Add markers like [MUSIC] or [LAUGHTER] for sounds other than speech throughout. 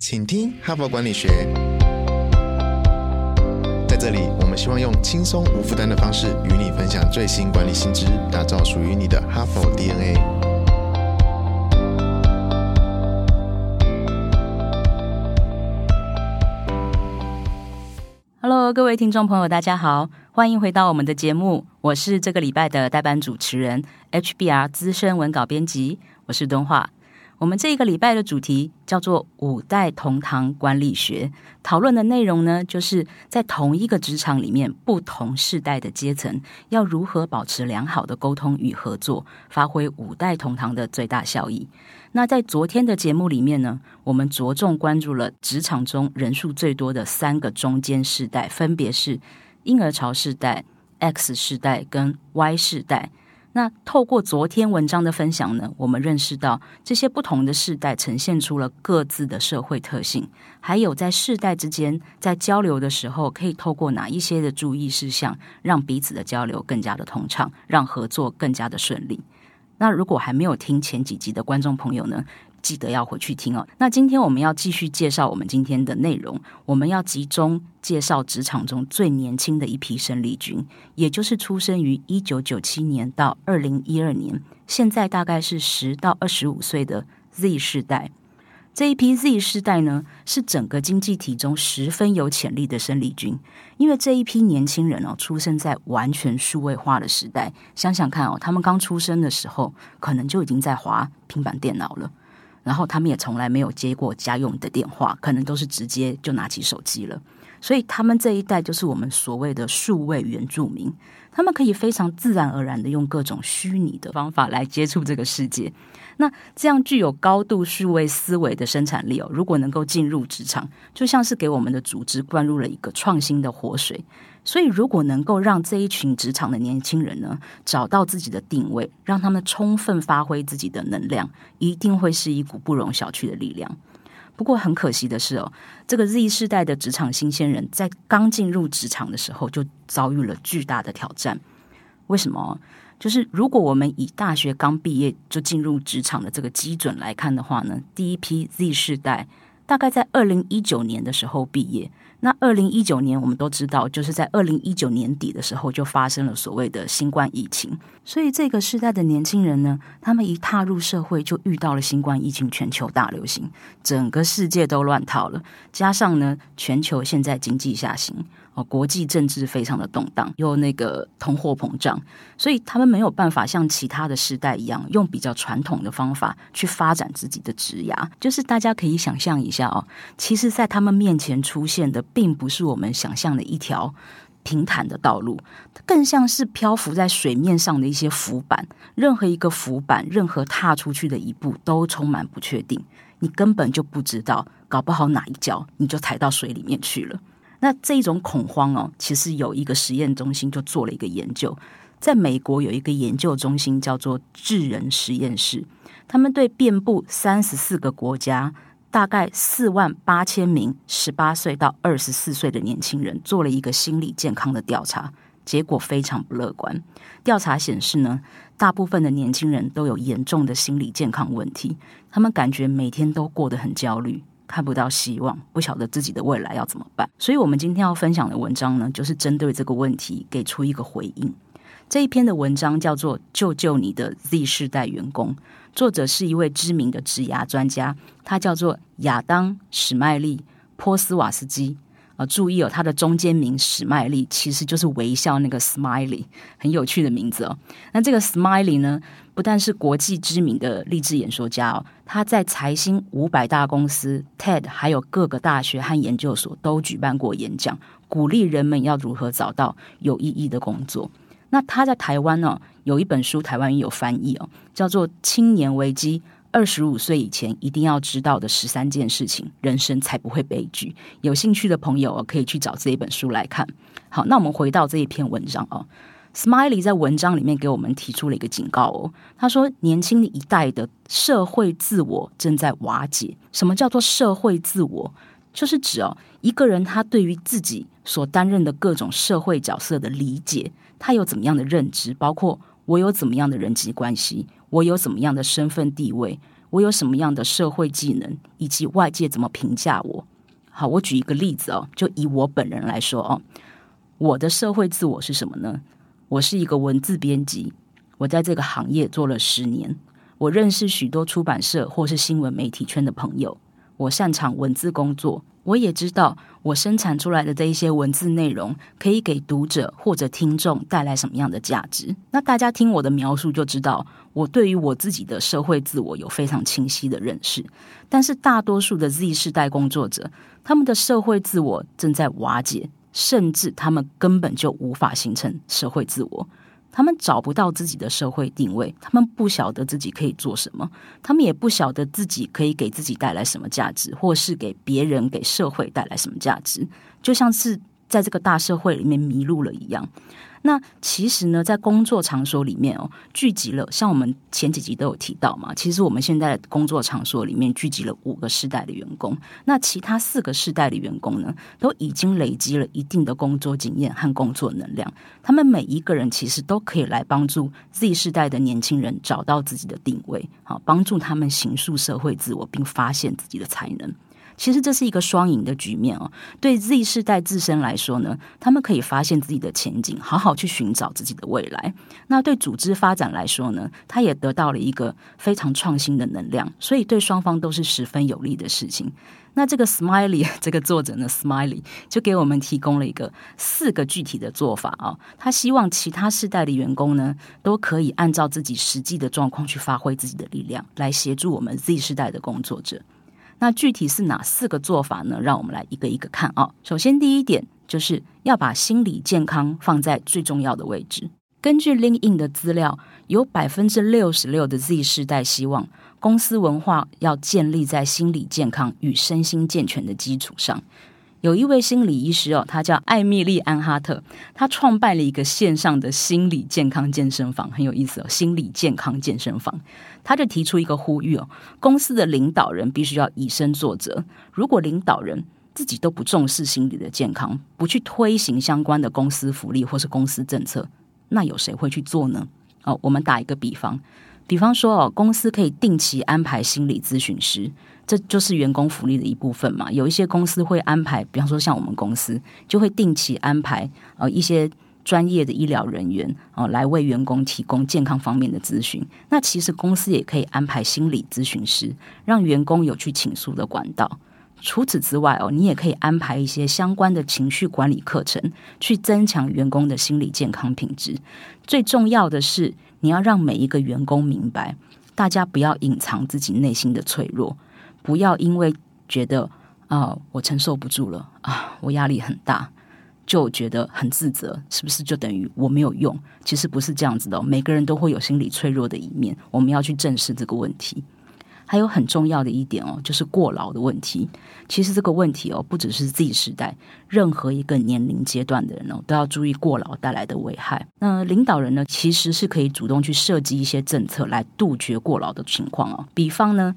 请听哈佛管理学。在这里，我们希望用轻松无负担的方式与你分享最新管理新知，打造属于你的哈佛 DNA。Hello，各位听众朋友，大家好，欢迎回到我们的节目，我是这个礼拜的代班主持人 HBR 资深文稿编辑，我是敦化。我们这一个礼拜的主题叫做“五代同堂管理学”，讨论的内容呢，就是在同一个职场里面，不同世代的阶层要如何保持良好的沟通与合作，发挥五代同堂的最大效益。那在昨天的节目里面呢，我们着重关注了职场中人数最多的三个中间世代，分别是婴儿潮世代、X 世代跟 Y 世代。那透过昨天文章的分享呢，我们认识到这些不同的世代呈现出了各自的社会特性，还有在世代之间在交流的时候，可以透过哪一些的注意事项，让彼此的交流更加的通畅，让合作更加的顺利。那如果还没有听前几集的观众朋友呢？记得要回去听哦。那今天我们要继续介绍我们今天的内容，我们要集中介绍职场中最年轻的一批生力军，也就是出生于一九九七年到二零一二年，现在大概是十到二十五岁的 Z 世代。这一批 Z 世代呢，是整个经济体中十分有潜力的生力军，因为这一批年轻人哦，出生在完全数位化的时代。想想看哦，他们刚出生的时候，可能就已经在滑平板电脑了。然后他们也从来没有接过家用的电话，可能都是直接就拿起手机了。所以他们这一代就是我们所谓的数位原住民，他们可以非常自然而然的用各种虚拟的方法来接触这个世界。那这样具有高度数位思维的生产力哦，如果能够进入职场，就像是给我们的组织灌入了一个创新的活水。所以，如果能够让这一群职场的年轻人呢，找到自己的定位，让他们充分发挥自己的能量，一定会是一股不容小觑的力量。不过，很可惜的是哦，这个 Z 世代的职场新鲜人在刚进入职场的时候，就遭遇了巨大的挑战。为什么？就是如果我们以大学刚毕业就进入职场的这个基准来看的话呢，第一批 Z 世代大概在二零一九年的时候毕业。那二零一九年，我们都知道，就是在二零一九年底的时候，就发生了所谓的新冠疫情。所以这个时代的年轻人呢，他们一踏入社会，就遇到了新冠疫情全球大流行，整个世界都乱套了。加上呢，全球现在经济下行。国际政治非常的动荡，又那个通货膨胀，所以他们没有办法像其他的时代一样，用比较传统的方法去发展自己的职涯。就是大家可以想象一下哦，其实，在他们面前出现的，并不是我们想象的一条平坦的道路，更像是漂浮在水面上的一些浮板。任何一个浮板，任何踏出去的一步，都充满不确定。你根本就不知道，搞不好哪一脚你就踩到水里面去了。那这种恐慌哦，其实有一个实验中心就做了一个研究，在美国有一个研究中心叫做智人实验室，他们对遍布三十四个国家，大概四万八千名十八岁到二十四岁的年轻人做了一个心理健康的调查，结果非常不乐观。调查显示呢，大部分的年轻人都有严重的心理健康问题，他们感觉每天都过得很焦虑。看不到希望，不晓得自己的未来要怎么办。所以，我们今天要分享的文章呢，就是针对这个问题给出一个回应。这一篇的文章叫做《救救你的 Z 世代员工》，作者是一位知名的职涯专家，他叫做亚当史麦利波斯瓦斯基。啊，注意哦，他的中间名史麦利其实就是微笑那个 Smiley，很有趣的名字哦。那这个 Smiley 呢，不但是国际知名的励志演说家哦，他在财新五百大公司、TED 还有各个大学和研究所都举办过演讲，鼓励人们要如何找到有意义的工作。那他在台湾呢，有一本书，台湾也有翻译哦，叫做《青年危机》。二十五岁以前一定要知道的十三件事情，人生才不会悲剧。有兴趣的朋友可以去找这一本书来看。好，那我们回到这一篇文章哦。Smiley 在文章里面给我们提出了一个警告哦。他说，年轻的一代的社会自我正在瓦解。什么叫做社会自我？就是指哦，一个人他对于自己所担任的各种社会角色的理解，他有怎么样的认知，包括我有怎么样的人际关系。我有什么样的身份地位？我有什么样的社会技能，以及外界怎么评价我。好，我举一个例子哦，就以我本人来说哦，我的社会自我是什么呢？我是一个文字编辑，我在这个行业做了十年，我认识许多出版社或是新闻媒体圈的朋友，我擅长文字工作。我也知道，我生产出来的这一些文字内容，可以给读者或者听众带来什么样的价值？那大家听我的描述就知道，我对于我自己的社会自我有非常清晰的认识。但是，大多数的 Z 世代工作者，他们的社会自我正在瓦解，甚至他们根本就无法形成社会自我。他们找不到自己的社会定位，他们不晓得自己可以做什么，他们也不晓得自己可以给自己带来什么价值，或是给别人、给社会带来什么价值，就像是在这个大社会里面迷路了一样。那其实呢，在工作场所里面哦，聚集了像我们前几集都有提到嘛。其实我们现在工作场所里面聚集了五个世代的员工，那其他四个世代的员工呢，都已经累积了一定的工作经验和工作能量。他们每一个人其实都可以来帮助 Z 世代的年轻人找到自己的定位，好帮助他们形塑社会自我，并发现自己的才能。其实这是一个双赢的局面哦。对 Z 世代自身来说呢，他们可以发现自己的前景，好好去寻找自己的未来。那对组织发展来说呢，他也得到了一个非常创新的能量，所以对双方都是十分有利的事情。那这个 Smiley [LAUGHS] 这个作者呢，Smiley 就给我们提供了一个四个具体的做法啊。他希望其他世代的员工呢，都可以按照自己实际的状况去发挥自己的力量，来协助我们 Z 世代的工作者。那具体是哪四个做法呢？让我们来一个一个看啊。首先，第一点就是要把心理健康放在最重要的位置。根据 LinkedIn 的资料，有百分之六十六的 Z 世代希望公司文化要建立在心理健康与身心健全的基础上。有一位心理医师哦，他叫艾米丽安哈特，他创办了一个线上的心理健康健身房，很有意思哦。心理健康健身房，他就提出一个呼吁哦，公司的领导人必须要以身作则。如果领导人自己都不重视心理的健康，不去推行相关的公司福利或是公司政策，那有谁会去做呢？哦，我们打一个比方，比方说哦，公司可以定期安排心理咨询师。这就是员工福利的一部分嘛。有一些公司会安排，比方说像我们公司，就会定期安排呃一些专业的医疗人员哦来为员工提供健康方面的咨询。那其实公司也可以安排心理咨询师，让员工有去倾诉的管道。除此之外哦，你也可以安排一些相关的情绪管理课程，去增强员工的心理健康品质。最重要的是，你要让每一个员工明白，大家不要隐藏自己内心的脆弱。不要因为觉得啊，我承受不住了啊，我压力很大，就觉得很自责，是不是就等于我没有用？其实不是这样子的，每个人都会有心理脆弱的一面，我们要去正视这个问题。还有很重要的一点哦，就是过劳的问题。其实这个问题哦，不只是 Z 时代，任何一个年龄阶段的人哦，都要注意过劳带来的危害。那领导人呢，其实是可以主动去设计一些政策来杜绝过劳的情况哦，比方呢。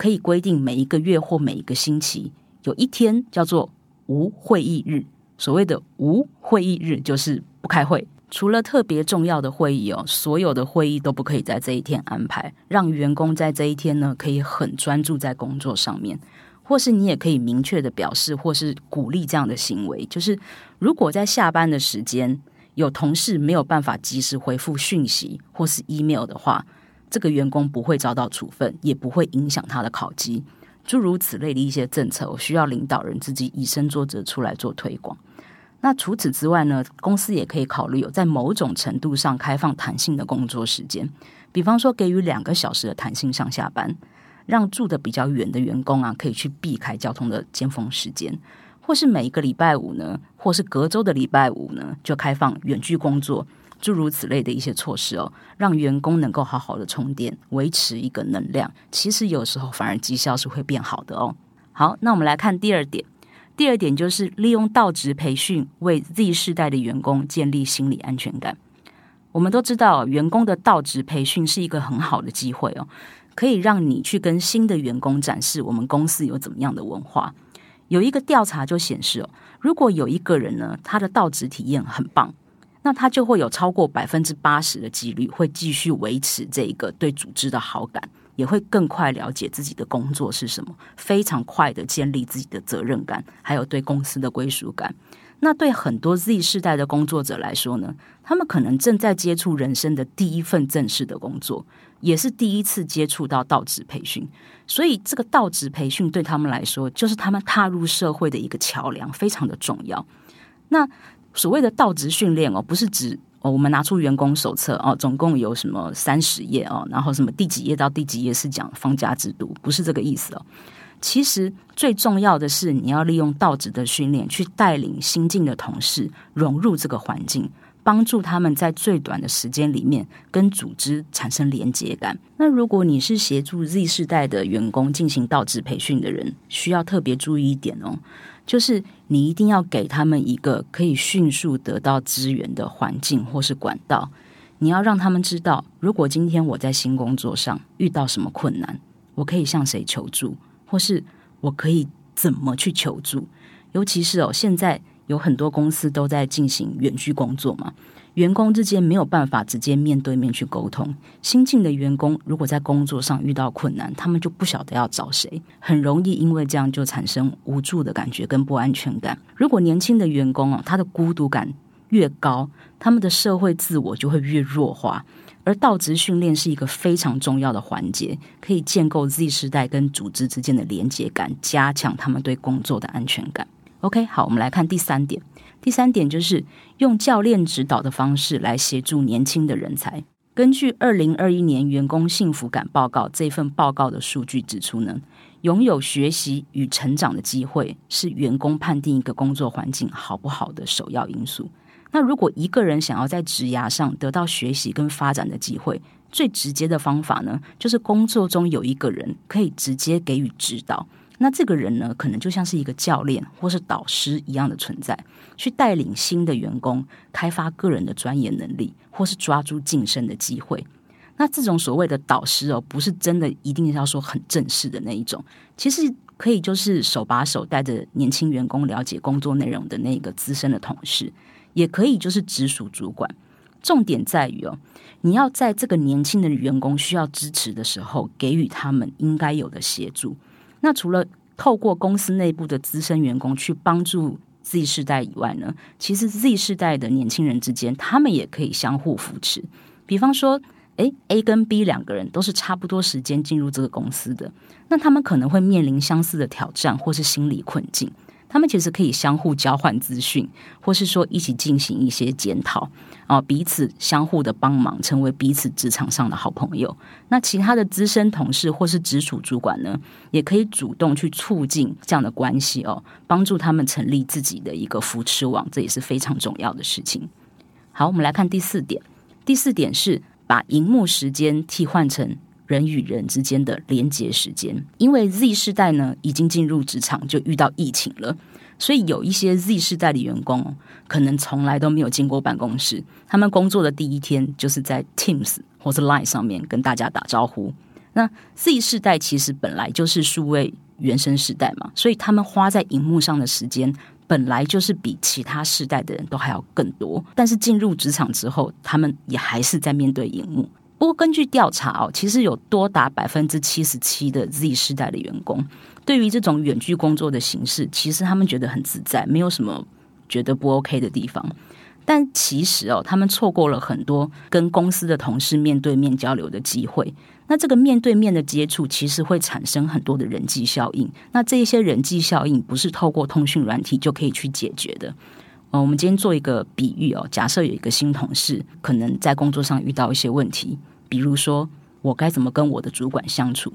可以规定每一个月或每一个星期有一天叫做无会议日。所谓的无会议日就是不开会，除了特别重要的会议哦，所有的会议都不可以在这一天安排，让员工在这一天呢可以很专注在工作上面。或是你也可以明确的表示，或是鼓励这样的行为，就是如果在下班的时间有同事没有办法及时回复讯息或是 email 的话。这个员工不会遭到处分，也不会影响他的考绩，诸如此类的一些政策，我需要领导人自己以身作则出来做推广。那除此之外呢，公司也可以考虑有在某种程度上开放弹性的工作时间，比方说给予两个小时的弹性上下班，让住的比较远的员工啊可以去避开交通的尖峰时间，或是每一个礼拜五呢，或是隔周的礼拜五呢，就开放远距工作。诸如此类的一些措施哦，让员工能够好好的充电，维持一个能量。其实有时候反而绩效是会变好的哦。好，那我们来看第二点。第二点就是利用到职培训为 Z 世代的员工建立心理安全感。我们都知道，员工的到职培训是一个很好的机会哦，可以让你去跟新的员工展示我们公司有怎么样的文化。有一个调查就显示哦，如果有一个人呢，他的到职体验很棒。那他就会有超过百分之八十的几率会继续维持这个对组织的好感，也会更快了解自己的工作是什么，非常快的建立自己的责任感，还有对公司的归属感。那对很多 Z 世代的工作者来说呢，他们可能正在接触人生的第一份正式的工作，也是第一次接触到道职培训。所以，这个道职培训对他们来说，就是他们踏入社会的一个桥梁，非常的重要。那所谓的道职训练哦，不是指哦，我们拿出员工手册哦，总共有什么三十页哦，然后什么第几页到第几页是讲放假制度，不是这个意思哦。其实最重要的是，你要利用道职的训练，去带领新进的同事融入这个环境，帮助他们在最短的时间里面跟组织产生连接感。那如果你是协助 Z 世代的员工进行道职培训的人，需要特别注意一点哦，就是你一定要给他们一个可以迅速得到资源的环境或是管道。你要让他们知道，如果今天我在新工作上遇到什么困难，我可以向谁求助。或是我可以怎么去求助？尤其是哦，现在有很多公司都在进行远距工作嘛，员工之间没有办法直接面对面去沟通。新进的员工如果在工作上遇到困难，他们就不晓得要找谁，很容易因为这样就产生无助的感觉跟不安全感。如果年轻的员工哦，他的孤独感越高，他们的社会自我就会越弱化。而道职训练是一个非常重要的环节，可以建构 Z 时代跟组织之间的连接感，加强他们对工作的安全感。OK，好，我们来看第三点。第三点就是用教练指导的方式来协助年轻的人才。根据二零二一年员工幸福感报告这份报告的数据指出呢，拥有学习与成长的机会是员工判定一个工作环境好不好的首要因素。那如果一个人想要在职涯上得到学习跟发展的机会，最直接的方法呢，就是工作中有一个人可以直接给予指导。那这个人呢，可能就像是一个教练或是导师一样的存在，去带领新的员工开发个人的专业能力，或是抓住晋升的机会。那这种所谓的导师哦，不是真的一定要说很正式的那一种，其实可以就是手把手带着年轻员工了解工作内容的那个资深的同事。也可以就是直属主管，重点在于哦，你要在这个年轻的员工需要支持的时候，给予他们应该有的协助。那除了透过公司内部的资深员工去帮助 Z 世代以外呢，其实 Z 世代的年轻人之间，他们也可以相互扶持。比方说，诶 a 跟 B 两个人都是差不多时间进入这个公司的，那他们可能会面临相似的挑战或是心理困境。他们其实可以相互交换资讯，或是说一起进行一些检讨啊，彼此相互的帮忙，成为彼此职场上的好朋友。那其他的资深同事或是直属主管呢，也可以主动去促进这样的关系哦，帮助他们成立自己的一个扶持网，这也是非常重要的事情。好，我们来看第四点。第四点是把荧幕时间替换成。人与人之间的连接时间，因为 Z 世代呢已经进入职场，就遇到疫情了，所以有一些 Z 世代的员工可能从来都没有进过办公室，他们工作的第一天就是在 Teams 或是 Line 上面跟大家打招呼。那 Z 世代其实本来就是数位原生世代嘛，所以他们花在荧幕上的时间本来就是比其他世代的人都还要更多，但是进入职场之后，他们也还是在面对荧幕。不过，根据调查哦，其实有多达百分之七十七的 Z 世代的员工，对于这种远距工作的形式，其实他们觉得很自在，没有什么觉得不 OK 的地方。但其实哦，他们错过了很多跟公司的同事面对面交流的机会。那这个面对面的接触，其实会产生很多的人际效应。那这一些人际效应，不是透过通讯软体就可以去解决的。呃，我们今天做一个比喻哦，假设有一个新同事，可能在工作上遇到一些问题。比如说，我该怎么跟我的主管相处？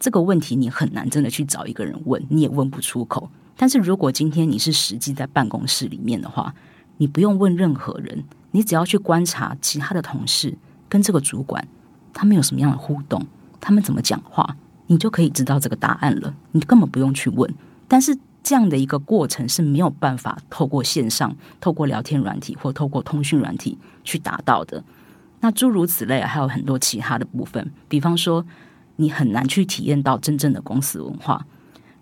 这个问题你很难真的去找一个人问，你也问不出口。但是如果今天你是实际在办公室里面的话，你不用问任何人，你只要去观察其他的同事跟这个主管，他们有什么样的互动，他们怎么讲话，你就可以知道这个答案了。你根本不用去问。但是这样的一个过程是没有办法透过线上、透过聊天软体或透过通讯软体去达到的。那诸如此类，还有很多其他的部分，比方说，你很难去体验到真正的公司文化。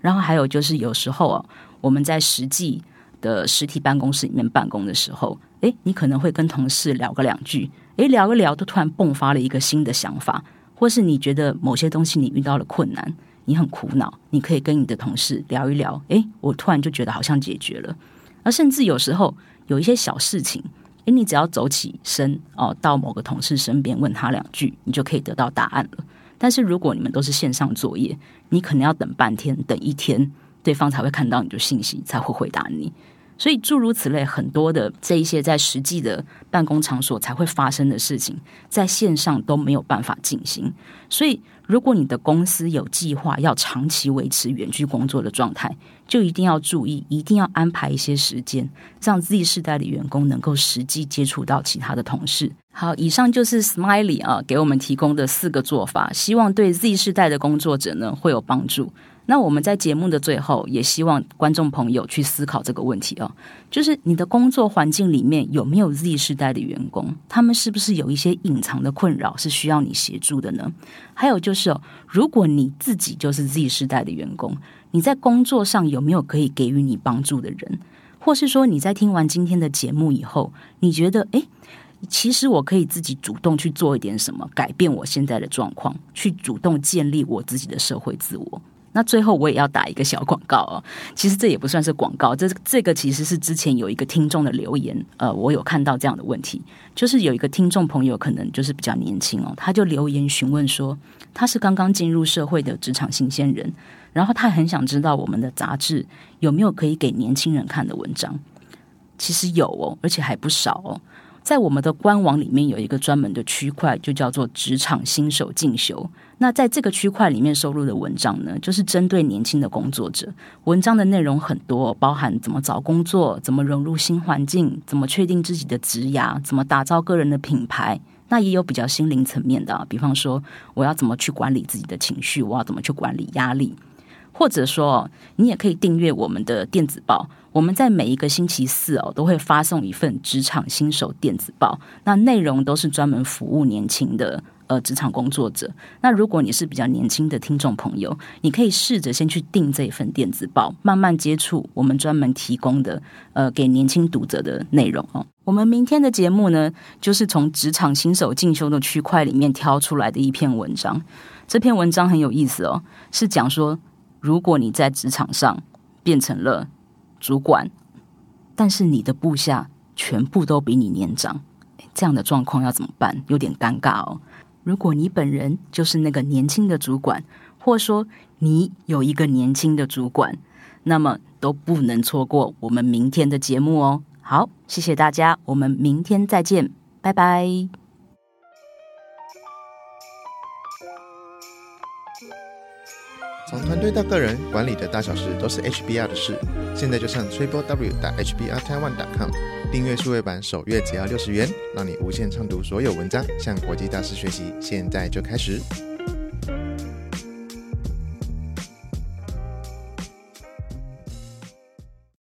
然后还有就是，有时候啊，我们在实际的实体办公室里面办公的时候，诶，你可能会跟同事聊个两句，诶，聊一聊，都突然迸发了一个新的想法，或是你觉得某些东西你遇到了困难，你很苦恼，你可以跟你的同事聊一聊。诶，我突然就觉得好像解决了。而甚至有时候有一些小事情，诶，你只要走起身哦，到某个同事身边问他两句，你就可以得到答案了。但是如果你们都是线上作业，你可能要等半天、等一天，对方才会看到你的信息，才会回答你。所以诸如此类，很多的这一些在实际的办公场所才会发生的事情，在线上都没有办法进行。所以，如果你的公司有计划要长期维持远距工作的状态，就一定要注意，一定要安排一些时间，让 Z 世代的员工能够实际接触到其他的同事。好，以上就是 Smiley 啊给我们提供的四个做法，希望对 Z 世代的工作者呢会有帮助。那我们在节目的最后，也希望观众朋友去思考这个问题哦，就是你的工作环境里面有没有 Z 世代的员工？他们是不是有一些隐藏的困扰是需要你协助的呢？还有就是哦，如果你自己就是 Z 世代的员工，你在工作上有没有可以给予你帮助的人？或是说你在听完今天的节目以后，你觉得诶，其实我可以自己主动去做一点什么，改变我现在的状况，去主动建立我自己的社会自我。那最后我也要打一个小广告哦，其实这也不算是广告，这这个其实是之前有一个听众的留言，呃，我有看到这样的问题，就是有一个听众朋友可能就是比较年轻哦，他就留言询问说，他是刚刚进入社会的职场新鲜人，然后他很想知道我们的杂志有没有可以给年轻人看的文章，其实有哦，而且还不少哦。在我们的官网里面有一个专门的区块，就叫做职场新手进修。那在这个区块里面收录的文章呢，就是针对年轻的工作者。文章的内容很多，包含怎么找工作、怎么融入新环境、怎么确定自己的职涯、怎么打造个人的品牌。那也有比较心灵层面的，比方说我要怎么去管理自己的情绪，我要怎么去管理压力。或者说，你也可以订阅我们的电子报。我们在每一个星期四哦，都会发送一份职场新手电子报。那内容都是专门服务年轻的呃职场工作者。那如果你是比较年轻的听众朋友，你可以试着先去订这一份电子报，慢慢接触我们专门提供的呃给年轻读者的内容哦。我们明天的节目呢，就是从职场新手进修的区块里面挑出来的一篇文章。这篇文章很有意思哦，是讲说。如果你在职场上变成了主管，但是你的部下全部都比你年长，这样的状况要怎么办？有点尴尬哦。如果你本人就是那个年轻的主管，或说你有一个年轻的主管，那么都不能错过我们明天的节目哦。好，谢谢大家，我们明天再见，拜拜。从团队到个人，管理的大小事都是 HBR 的事。现在就上 triple w 打 HBR Taiwan com 订阅数位版，首月只要六十元，让你无限畅读所有文章，向国际大师学习。现在就开始。